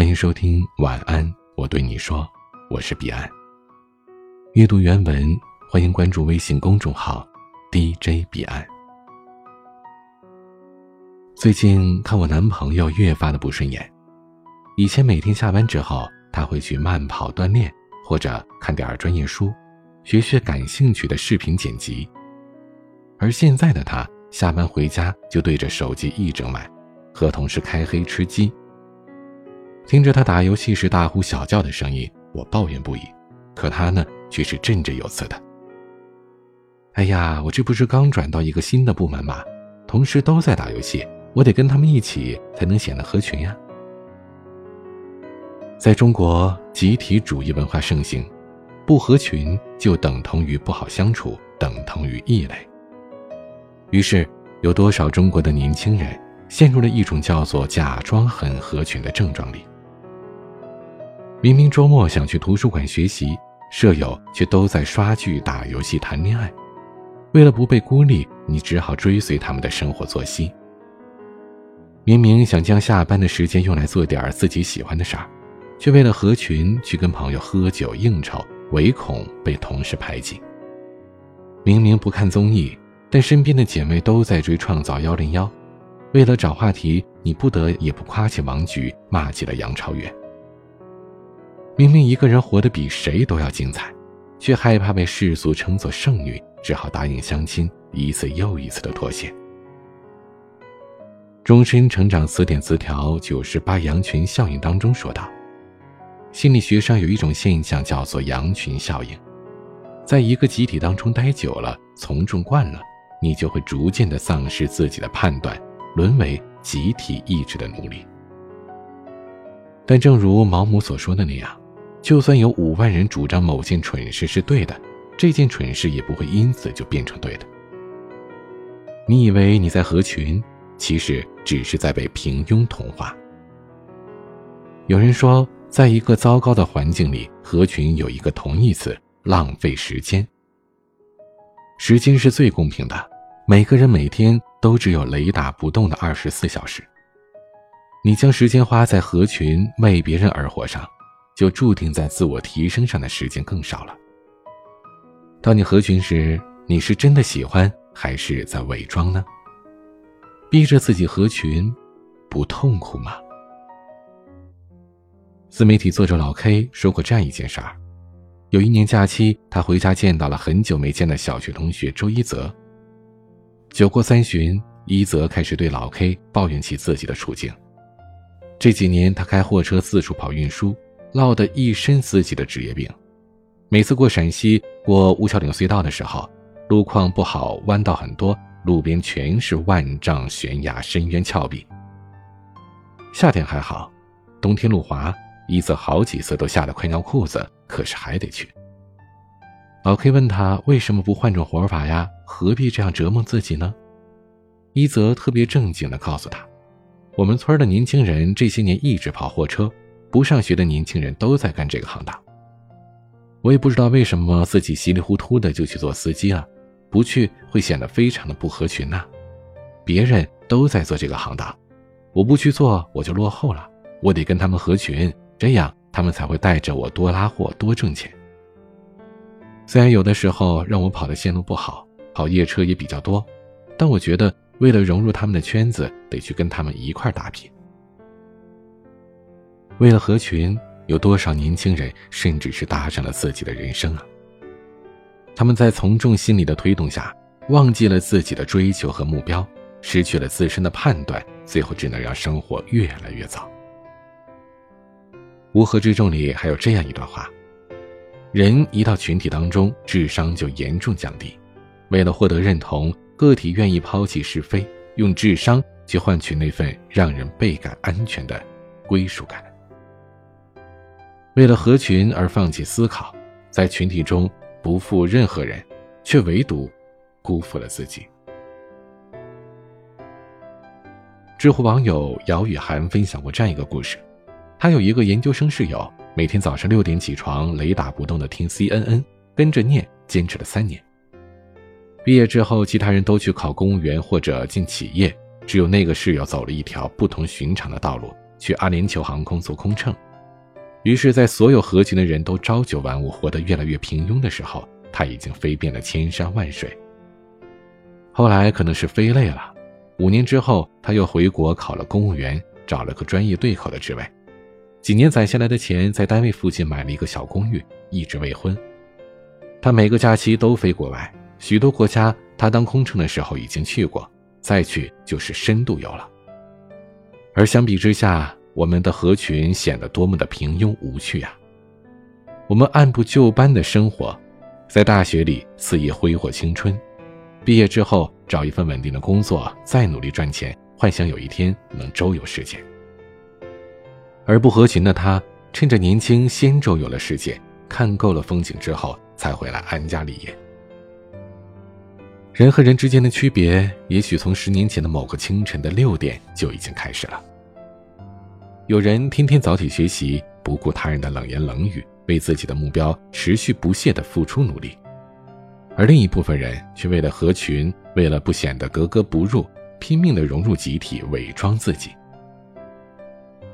欢迎收听晚安，我对你说，我是彼岸。阅读原文，欢迎关注微信公众号 DJ 彼岸。最近看我男朋友越发的不顺眼，以前每天下班之后，他会去慢跑锻炼，或者看点专业书，学学感兴趣的视频剪辑。而现在的他，下班回家就对着手机一整晚，和同事开黑吃鸡。听着他打游戏时大呼小叫的声音，我抱怨不已，可他呢却是振振有词的。哎呀，我这不是刚转到一个新的部门吗？同事都在打游戏，我得跟他们一起才能显得合群呀。在中国，集体主义文化盛行，不合群就等同于不好相处，等同于异类。于是，有多少中国的年轻人陷入了一种叫做“假装很合群”的症状里？明明周末想去图书馆学习，舍友却都在刷剧、打游戏、谈恋爱。为了不被孤立，你只好追随他们的生活作息。明明想将下班的时间用来做点自己喜欢的事儿，却为了合群去跟朋友喝酒应酬，唯恐被同事排挤。明明不看综艺，但身边的姐妹都在追《创造幺零幺》，为了找话题，你不得也不夸起王菊，骂起了杨超越。明明一个人活得比谁都要精彩，却害怕被世俗称作剩女，只好答应相亲，一次又一次的妥协。终身成长词典词条九十八羊群效应当中说道，心理学上有一种现象叫做羊群效应，在一个集体当中待久了，从众惯了，你就会逐渐的丧失自己的判断，沦为集体意志的奴隶。但正如毛姆所说的那样。就算有五万人主张某件蠢事是对的，这件蠢事也不会因此就变成对的。你以为你在合群，其实只是在被平庸同化。有人说，在一个糟糕的环境里，合群有一个同义词：浪费时间。时间是最公平的，每个人每天都只有雷打不动的二十四小时。你将时间花在合群为别人而活上。就注定在自我提升上的时间更少了。当你合群时，你是真的喜欢还是在伪装呢？逼着自己合群，不痛苦吗？自媒体作者老 K 说过这样一件事儿：有一年假期，他回家见到了很久没见的小学同学周一泽。酒过三巡，一泽开始对老 K 抱怨起自己的处境。这几年，他开货车四处跑运输。落得一身自己的职业病，每次过陕西过乌鞘岭隧道的时候，路况不好，弯道很多，路边全是万丈悬崖、深渊峭壁。夏天还好，冬天路滑，一泽好几次都吓得快尿裤子，可是还得去。老 K 问他为什么不换种活法呀？何必这样折磨自己呢？一泽特别正经地告诉他：“我们村的年轻人这些年一直跑货车。”不上学的年轻人都在干这个行当，我也不知道为什么自己稀里糊涂的就去做司机了，不去会显得非常的不合群呐。别人都在做这个行当，我不去做我就落后了，我得跟他们合群，这样他们才会带着我多拉货多挣钱。虽然有的时候让我跑的线路不好，跑夜车也比较多，但我觉得为了融入他们的圈子，得去跟他们一块打拼。为了合群，有多少年轻人甚至是搭上了自己的人生啊？他们在从众心理的推动下，忘记了自己的追求和目标，失去了自身的判断，最后只能让生活越来越糟。乌合之众里还有这样一段话：人一到群体当中，智商就严重降低。为了获得认同，个体愿意抛弃是非，用智商去换取那份让人倍感安全的归属感。为了合群而放弃思考，在群体中不负任何人，却唯独辜负了自己。知乎网友姚雨涵分享过这样一个故事：他有一个研究生室友，每天早上六点起床，雷打不动的听 CNN，跟着念，坚持了三年。毕业之后，其他人都去考公务员或者进企业，只有那个室友走了一条不同寻常的道路，去阿联酋航空做空乘。于是，在所有合群的人都朝九晚五、活得越来越平庸的时候，他已经飞遍了千山万水。后来可能是飞累了，五年之后，他又回国考了公务员，找了个专业对口的职位。几年攒下来的钱，在单位附近买了一个小公寓，一直未婚。他每个假期都飞国外，许多国家他当空乘的时候已经去过，再去就是深度游了。而相比之下，我们的合群显得多么的平庸无趣啊！我们按部就班的生活，在大学里肆意挥霍青春，毕业之后找一份稳定的工作，再努力赚钱，幻想有一天能周游世界。而不合群的他，趁着年轻先周游了世界，看够了风景之后，才回来安家立业。人和人之间的区别，也许从十年前的某个清晨的六点就已经开始了。有人天天早起学习，不顾他人的冷言冷语，为自己的目标持续不懈地付出努力；而另一部分人却为了合群，为了不显得格格不入，拼命地融入集体，伪装自己。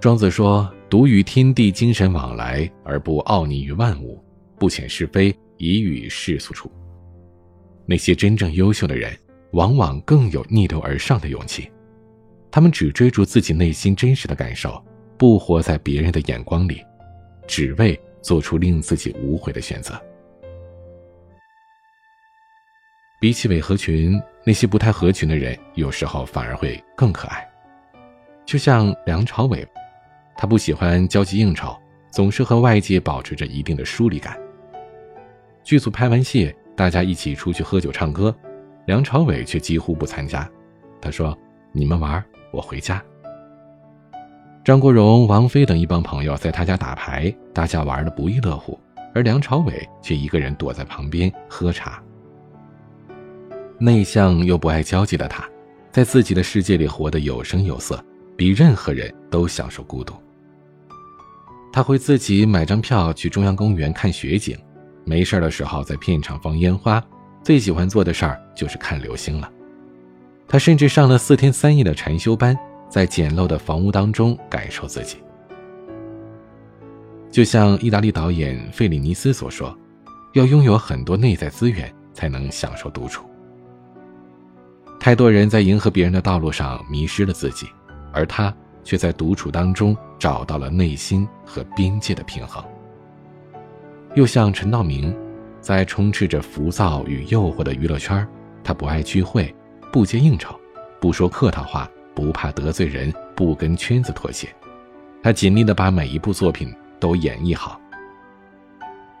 庄子说：“独与天地精神往来，而不傲睨于万物；不遣是非，以与世俗处。”那些真正优秀的人，往往更有逆流而上的勇气，他们只追逐自己内心真实的感受。不活在别人的眼光里，只为做出令自己无悔的选择。比起伪合群，那些不太合群的人，有时候反而会更可爱。就像梁朝伟，他不喜欢交际应酬，总是和外界保持着一定的疏离感。剧组拍完戏，大家一起出去喝酒唱歌，梁朝伟却几乎不参加。他说：“你们玩，我回家。”张国荣、王菲等一帮朋友在他家打牌，大家玩的不亦乐乎，而梁朝伟却一个人躲在旁边喝茶。内向又不爱交际的他，在自己的世界里活得有声有色，比任何人都享受孤独。他会自己买张票去中央公园看雪景，没事的时候在片场放烟花，最喜欢做的事儿就是看流星了。他甚至上了四天三夜的禅修班。在简陋的房屋当中感受自己，就像意大利导演费里尼斯所说：“要拥有很多内在资源，才能享受独处。”太多人在迎合别人的道路上迷失了自己，而他却在独处当中找到了内心和边界的平衡。又像陈道明，在充斥着浮躁与诱惑的娱乐圈，他不爱聚会，不接应酬，不说客套话。不怕得罪人，不跟圈子妥协，他尽力的把每一部作品都演绎好。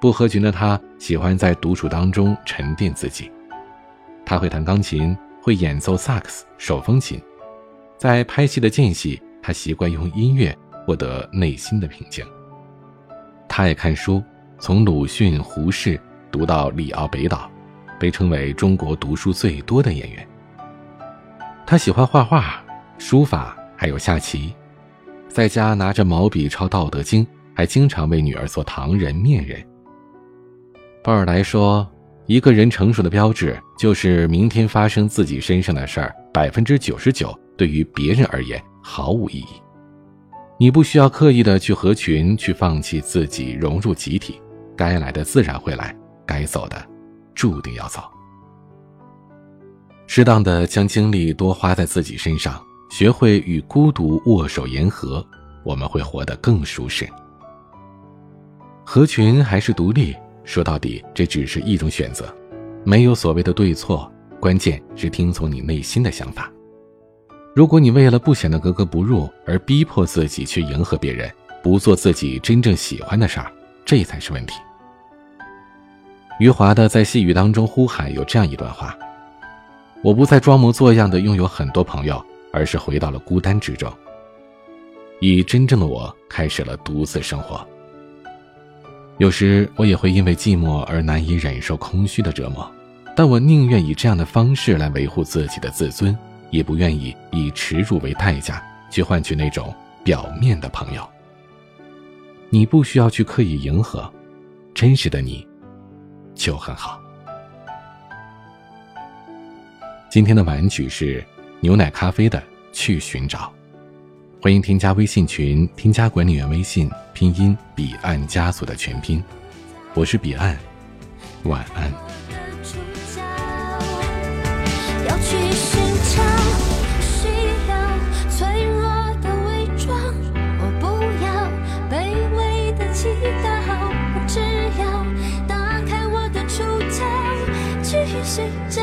不合群的他喜欢在独处当中沉淀自己，他会弹钢琴，会演奏萨克斯、手风琴，在拍戏的间隙，他习惯用音乐获得内心的平静。他爱看书，从鲁迅、胡适读到里奥北岛，被称为中国读书最多的演员。他喜欢画画。书法还有下棋，在家拿着毛笔抄《道德经》，还经常为女儿做糖人、面人。鲍尔来说，一个人成熟的标志就是明天发生自己身上的事儿，百分之九十九对于别人而言毫无意义。你不需要刻意的去合群，去放弃自己，融入集体，该来的自然会来，该走的注定要走。适当的将精力多花在自己身上。学会与孤独握手言和，我们会活得更舒适。合群还是独立，说到底，这只是一种选择，没有所谓的对错，关键是听从你内心的想法。如果你为了不显得格格不入而逼迫自己去迎合别人，不做自己真正喜欢的事儿，这才是问题。余华的在细雨当中呼喊有这样一段话：“我不再装模作样的拥有很多朋友。”而是回到了孤单之中，以真正的我开始了独自生活。有时我也会因为寂寞而难以忍受空虚的折磨，但我宁愿以这样的方式来维护自己的自尊，也不愿意以耻辱为代价去换取那种表面的朋友。你不需要去刻意迎合，真实的你就很好。今天的玩具是。牛奶咖啡的去寻找，欢迎添加微信群，添加管理员微信，拼音彼岸家族的全拼。我是彼岸，晚安。我要去寻找，不需要脆弱的伪装。我不要卑微的祈祷，我只要打开我的触角，去寻找。